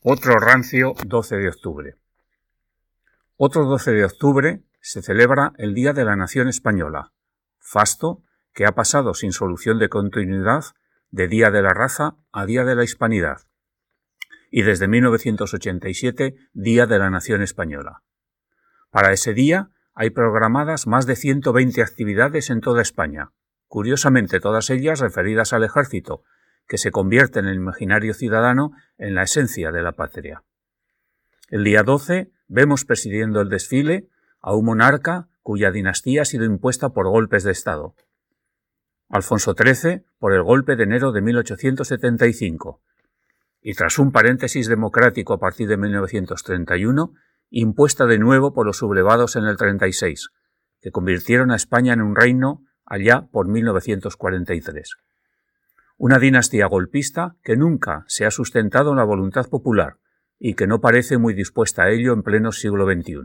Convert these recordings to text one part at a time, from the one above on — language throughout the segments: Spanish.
Otro rancio 12 de octubre. Otro 12 de octubre se celebra el Día de la Nación Española, fasto que ha pasado sin solución de continuidad de Día de la Raza a Día de la Hispanidad, y desde 1987 Día de la Nación Española. Para ese día hay programadas más de 120 actividades en toda España, curiosamente todas ellas referidas al ejército, que se convierte en el imaginario ciudadano en la esencia de la patria. El día 12 vemos presidiendo el desfile a un monarca cuya dinastía ha sido impuesta por golpes de Estado. Alfonso XIII por el golpe de enero de 1875, y tras un paréntesis democrático a partir de 1931, impuesta de nuevo por los sublevados en el 36, que convirtieron a España en un reino allá por 1943 una dinastía golpista que nunca se ha sustentado en la voluntad popular y que no parece muy dispuesta a ello en pleno siglo XXI.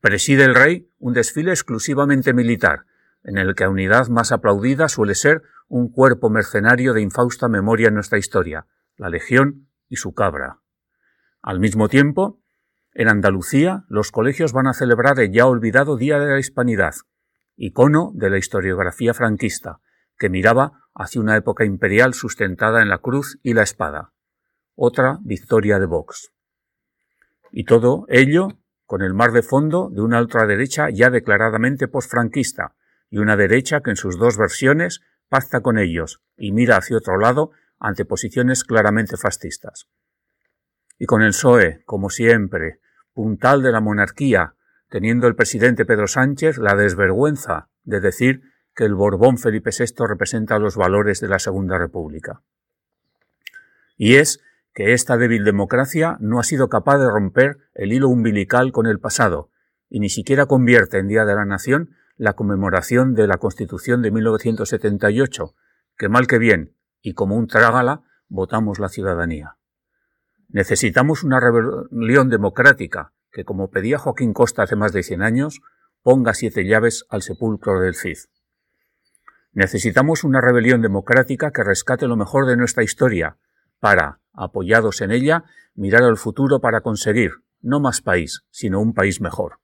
Preside el rey un desfile exclusivamente militar, en el que la unidad más aplaudida suele ser un cuerpo mercenario de infausta memoria en nuestra historia, la Legión y su cabra. Al mismo tiempo, en Andalucía los colegios van a celebrar el ya olvidado Día de la Hispanidad, icono de la historiografía franquista, que miraba hacia una época imperial sustentada en la cruz y la espada. Otra victoria de Vox. Y todo ello con el mar de fondo de una ultraderecha ya declaradamente posfranquista y una derecha que en sus dos versiones pacta con ellos y mira hacia otro lado ante posiciones claramente fascistas. Y con el PSOE, como siempre, puntal de la monarquía, teniendo el presidente Pedro Sánchez la desvergüenza de decir que el Borbón Felipe VI representa los valores de la Segunda República. Y es que esta débil democracia no ha sido capaz de romper el hilo umbilical con el pasado, y ni siquiera convierte en Día de la Nación la conmemoración de la Constitución de 1978, que mal que bien, y como un trágala, votamos la ciudadanía. Necesitamos una rebelión democrática que, como pedía Joaquín Costa hace más de 100 años, ponga siete llaves al sepulcro del Cid. Necesitamos una rebelión democrática que rescate lo mejor de nuestra historia, para, apoyados en ella, mirar al futuro para conseguir, no más país, sino un país mejor.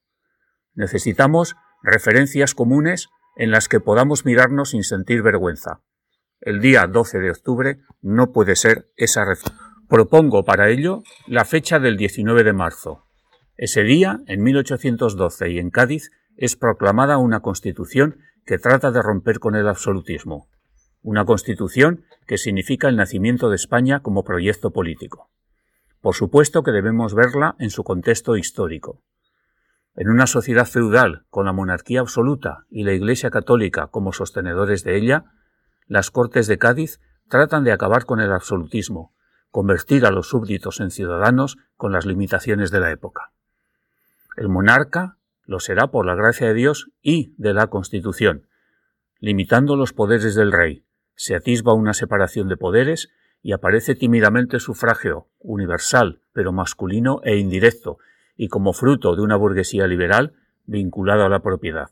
Necesitamos referencias comunes en las que podamos mirarnos sin sentir vergüenza. El día 12 de octubre no puede ser esa referencia. Propongo para ello la fecha del 19 de marzo. Ese día, en 1812 y en Cádiz, es proclamada una constitución que trata de romper con el absolutismo. Una constitución que significa el nacimiento de España como proyecto político. Por supuesto que debemos verla en su contexto histórico. En una sociedad feudal con la monarquía absoluta y la Iglesia católica como sostenedores de ella, las Cortes de Cádiz tratan de acabar con el absolutismo, convertir a los súbditos en ciudadanos con las limitaciones de la época. El monarca lo será por la gracia de Dios y de la Constitución. Limitando los poderes del rey, se atisba una separación de poderes y aparece tímidamente sufragio, universal, pero masculino e indirecto, y como fruto de una burguesía liberal vinculada a la propiedad.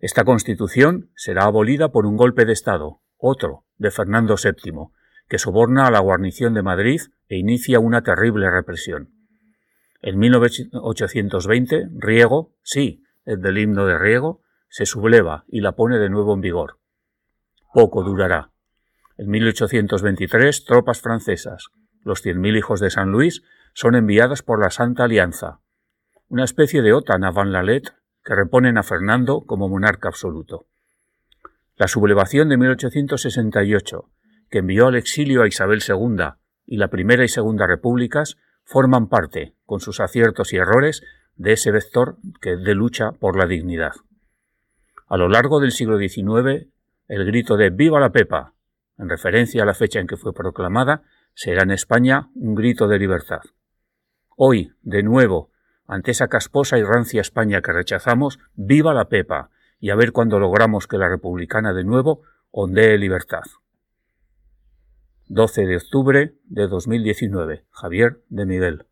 Esta constitución será abolida por un golpe de Estado, otro, de Fernando VII, que soborna a la guarnición de Madrid e inicia una terrible represión. En 1820, Riego, sí, el del himno de Riego, se subleva y la pone de nuevo en vigor. Poco durará. En 1823, tropas francesas, los 100.000 hijos de San Luis, son enviadas por la Santa Alianza, una especie de OTAN a Van Lalet que reponen a Fernando como monarca absoluto. La sublevación de 1868, que envió al exilio a Isabel II y la Primera y Segunda Repúblicas, forman parte, con sus aciertos y errores, de ese vector que de lucha por la dignidad. A lo largo del siglo XIX, el grito de Viva la Pepa, en referencia a la fecha en que fue proclamada, será en España un grito de libertad. Hoy, de nuevo, ante esa casposa y rancia España que rechazamos, viva la Pepa, y a ver cuándo logramos que la republicana de nuevo ondee libertad. 12 de octubre de 2019. Javier de Miguel.